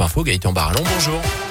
info, Gaëtan Barallon, bonjour.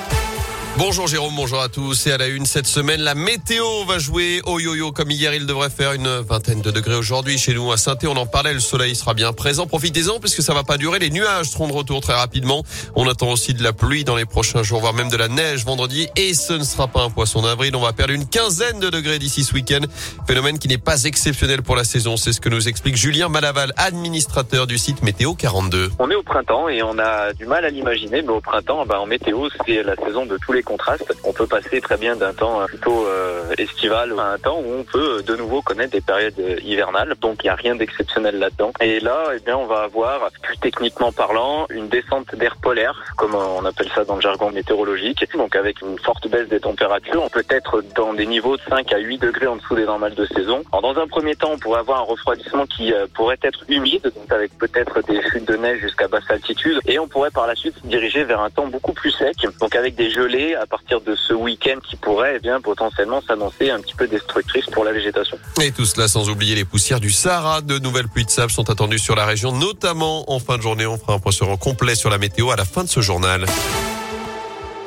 Bonjour Jérôme, bonjour à tous. Et à la une cette semaine, la météo va jouer au yo-yo comme hier. Il devrait faire une vingtaine de degrés aujourd'hui chez nous à saint On en parlait, le soleil sera bien présent. Profitez-en puisque ça va pas durer. Les nuages seront de retour très rapidement. On attend aussi de la pluie dans les prochains jours, voire même de la neige vendredi. Et ce ne sera pas un poisson d'avril. On va perdre une quinzaine de degrés d'ici ce week-end. Phénomène qui n'est pas exceptionnel pour la saison. C'est ce que nous explique Julien Malaval, administrateur du site Météo 42. On est au printemps et on a du mal à l'imaginer, mais au printemps, ben, en météo, c'est la saison de tous les contraste. On peut passer très bien d'un temps plutôt euh, estival à un temps où on peut de nouveau connaître des périodes hivernales. Donc il n'y a rien d'exceptionnel là-dedans. Et là, eh bien, on va avoir, plus techniquement parlant, une descente d'air polaire, comme on appelle ça dans le jargon météorologique. Donc avec une forte baisse des températures, on peut être dans des niveaux de 5 à 8 degrés en dessous des normales de saison. Alors, dans un premier temps, on pourrait avoir un refroidissement qui euh, pourrait être humide, donc avec peut-être des chutes de neige jusqu'à basse altitude. Et on pourrait par la suite se diriger vers un temps beaucoup plus sec, donc avec des gelées à partir de ce week-end qui pourrait eh bien potentiellement s'annoncer un petit peu destructrice pour la végétation. Et tout cela sans oublier les poussières du Sahara. De nouvelles pluies de sable sont attendues sur la région, notamment en fin de journée. On fera un point complet sur la météo à la fin de ce journal.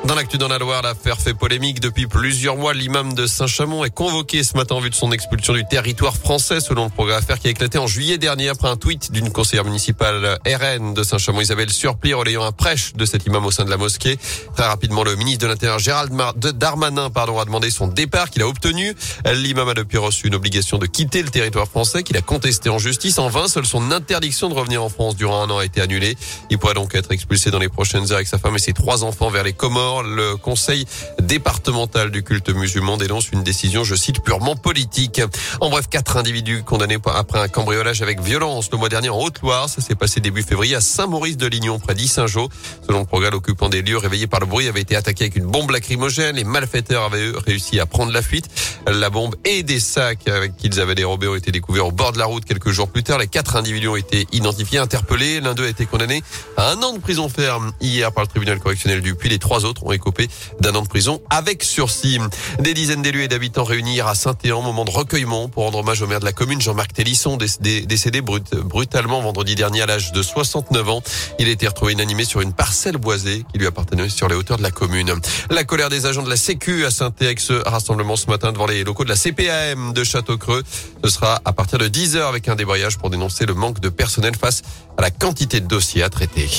Dans l'actu dans la Loire, l'affaire fait polémique depuis plusieurs mois. L'imam de Saint-Chamond est convoqué ce matin en vue de son expulsion du territoire français, selon le progrès affaire qui a éclaté en juillet dernier après un tweet d'une conseillère municipale RN de Saint-Chamond, Isabelle Surpli, relayant un prêche de cet imam au sein de la mosquée. Très rapidement, le ministre de l'Intérieur Gérald Darmanin pardon, a demandé son départ qu'il a obtenu. L'imam a depuis reçu une obligation de quitter le territoire français qu'il a contesté en justice. En vain, seule son interdiction de revenir en France durant un an a été annulée. Il pourrait donc être expulsé dans les prochaines heures avec sa femme et ses trois enfants vers les Comores le conseil départemental du culte musulman dénonce une décision, je cite, purement politique. En bref, quatre individus condamnés après un cambriolage avec violence le mois dernier en Haute-Loire. Ça s'est passé début février à Saint-Maurice-de-Lignon, près d'Issingeau. Selon le progrès, l'occupant des lieux réveillé par le bruit avait été attaqué avec une bombe lacrymogène. Les malfaiteurs avaient réussi à prendre la fuite. La bombe et des sacs qu'ils avaient dérobés ont été découverts au bord de la route quelques jours plus tard. Les quatre individus ont été identifiés, interpellés. L'un d'eux a été condamné à un an de prison ferme hier par le tribunal correctionnel du Puy. Les trois autres ont écopé d'un an de prison avec sursis. Des dizaines d'élus et d'habitants réunis à Saint-Éan, moment de recueillement pour rendre hommage au maire de la commune, Jean-Marc Télisson, décédé brutalement vendredi dernier à l'âge de 69 ans. Il a été retrouvé inanimé sur une parcelle boisée qui lui appartenait sur les hauteurs de la commune. La colère des agents de la Sécu à Saint-Ex, rassemblement ce matin devant les locaux de la CPAM de Château-Creux. Ce sera à partir de 10 heures avec un débrayage pour dénoncer le manque de personnel face à la quantité de dossiers à traiter.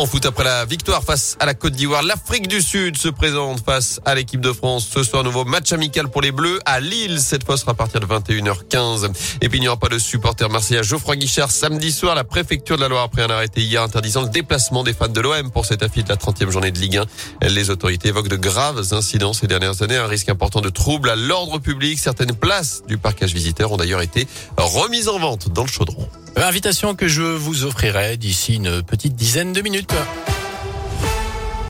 En foot, après la victoire face à la Côte d'Ivoire, l'Afrique du Sud se présente face à l'équipe de France. Ce soir, nouveau match amical pour les Bleus à Lille. Cette fois sera à partir de 21h15. Et puis, il n'y aura pas de supporter marseillais Geoffroy Guichard samedi soir. La préfecture de la Loire a pris un arrêté hier interdisant le déplacement des fans de l'OM pour cette affiche de la 30e journée de Ligue 1. Les autorités évoquent de graves incidents ces dernières années, un risque important de troubles à l'ordre public. Certaines places du parcage visiteur ont d'ailleurs été remises en vente dans le chaudron. Invitation que je vous offrirai d'ici une petite dizaine de minutes.